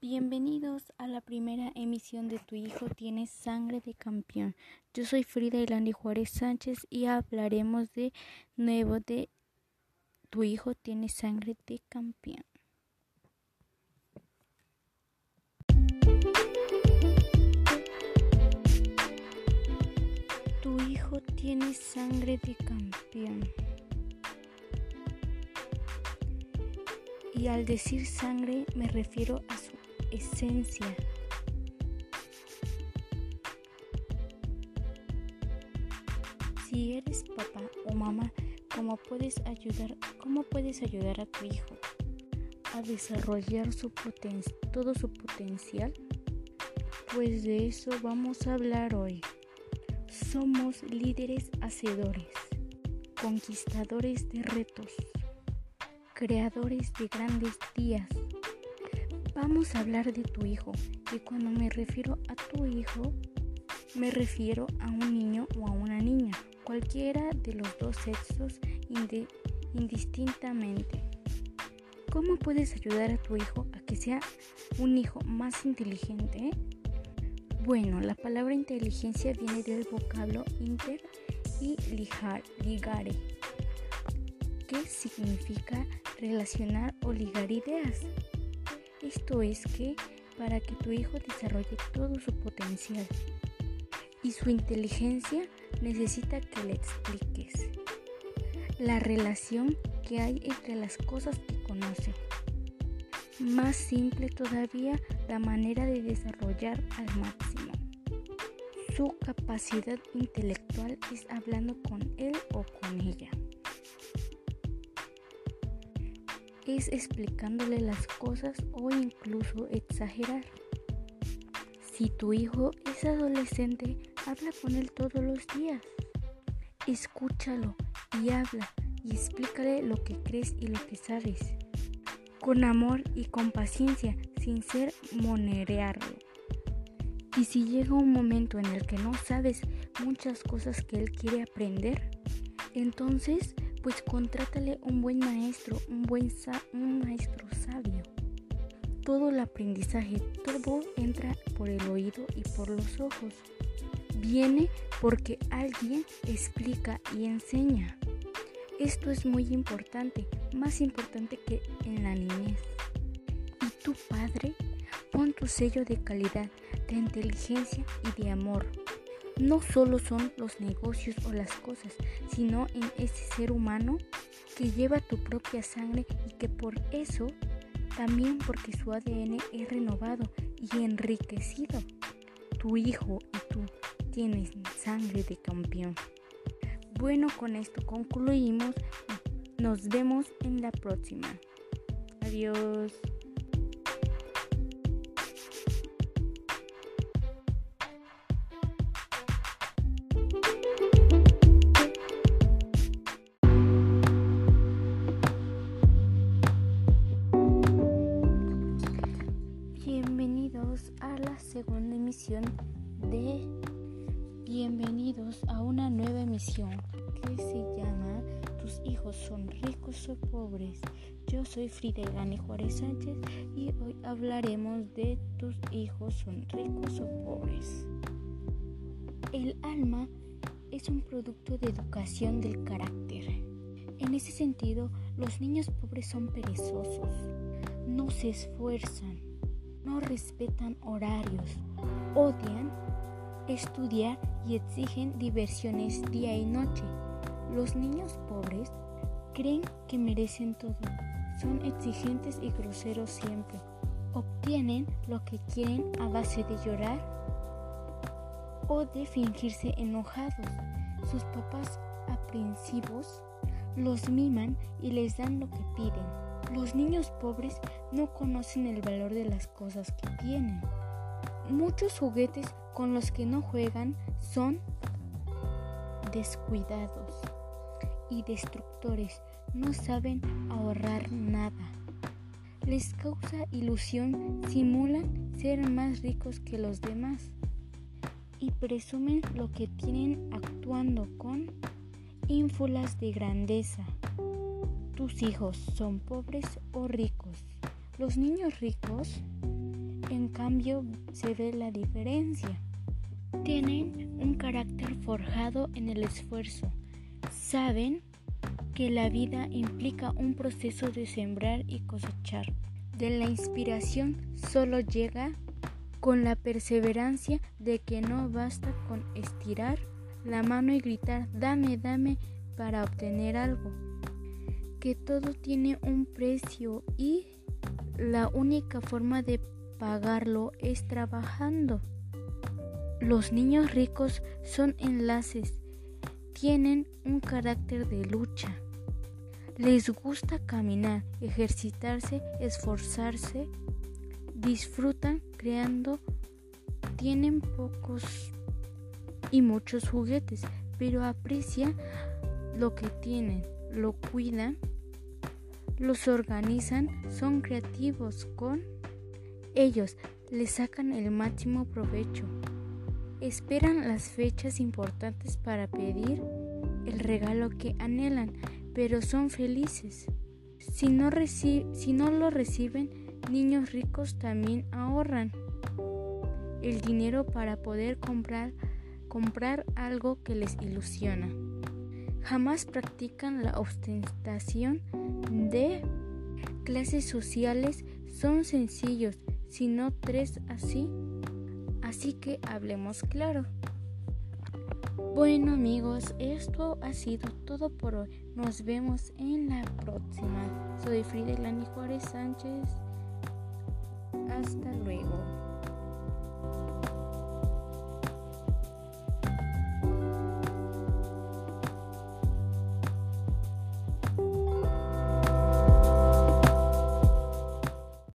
Bienvenidos a la primera emisión de Tu hijo tiene sangre de campeón. Yo soy Frida Ilandi Juárez Sánchez y hablaremos de nuevo de Tu hijo tiene sangre de campeón. Tu hijo tiene sangre de campeón. Y al decir sangre me refiero a esencia. Si eres papá o mamá, ¿cómo puedes ayudar, cómo puedes ayudar a tu hijo a desarrollar su todo su potencial? Pues de eso vamos a hablar hoy. Somos líderes hacedores, conquistadores de retos, creadores de grandes días Vamos a hablar de tu hijo y cuando me refiero a tu hijo, me refiero a un niño o a una niña, cualquiera de los dos sexos indistintamente. ¿Cómo puedes ayudar a tu hijo a que sea un hijo más inteligente? Bueno, la palabra inteligencia viene del vocablo inter y ligar, ligare, que significa relacionar o ligar ideas. Esto es que para que tu hijo desarrolle todo su potencial y su inteligencia necesita que le expliques la relación que hay entre las cosas que conoce. Más simple todavía la manera de desarrollar al máximo. Su capacidad intelectual es hablando con él o con ella. Es explicándole las cosas o incluso exagerar. Si tu hijo es adolescente, habla con él todos los días. Escúchalo y habla y explícale lo que crees y lo que sabes. Con amor y con paciencia, sin ser monerearlo. Y si llega un momento en el que no sabes muchas cosas que él quiere aprender, entonces pues contrátale un buen maestro, un buen un maestro sabio. Todo el aprendizaje, todo entra por el oído y por los ojos. Viene porque alguien explica y enseña. Esto es muy importante, más importante que en la niñez. Y tu padre, pon tu sello de calidad, de inteligencia y de amor no solo son los negocios o las cosas, sino en ese ser humano que lleva tu propia sangre y que por eso, también porque su ADN es renovado y enriquecido. Tu hijo y tú tienes sangre de campeón. Bueno, con esto concluimos. Nos vemos en la próxima. Adiós. Emisión de Bienvenidos a una nueva emisión que se llama Tus hijos son ricos o pobres. Yo soy Frida Gani Juárez Sánchez y hoy hablaremos de Tus hijos son ricos o pobres. El alma es un producto de educación del carácter. En ese sentido, los niños pobres son perezosos, no se esfuerzan, no respetan horarios, odian estudiar y exigen diversiones día y noche. Los niños pobres creen que merecen todo, son exigentes y groseros siempre. Obtienen lo que quieren a base de llorar o de fingirse enojados. Sus papás aprensivos los miman y les dan lo que piden. Los niños pobres no conocen el valor de las cosas que tienen. Muchos juguetes con los que no juegan son descuidados y destructores. No saben ahorrar nada. Les causa ilusión, simulan ser más ricos que los demás y presumen lo que tienen actuando con ínfulas de grandeza. ¿Tus hijos son pobres o ricos? Los niños ricos en cambio se ve la diferencia. Tienen un carácter forjado en el esfuerzo. Saben que la vida implica un proceso de sembrar y cosechar. De la inspiración solo llega con la perseverancia de que no basta con estirar la mano y gritar dame, dame para obtener algo. Que todo tiene un precio y la única forma de pagarlo es trabajando. Los niños ricos son enlaces, tienen un carácter de lucha. Les gusta caminar, ejercitarse, esforzarse, disfrutan creando, tienen pocos y muchos juguetes, pero aprecian lo que tienen, lo cuidan, los organizan, son creativos con ellos, les sacan el máximo provecho. Esperan las fechas importantes para pedir el regalo que anhelan, pero son felices. Si no, si no lo reciben, niños ricos también ahorran el dinero para poder comprar, comprar algo que les ilusiona. Jamás practican la ostentación de clases sociales, son sencillos, sino tres así. Así que hablemos claro. Bueno amigos, esto ha sido todo por hoy. Nos vemos en la próxima. Soy Frida Lani Juárez Sánchez. Hasta luego.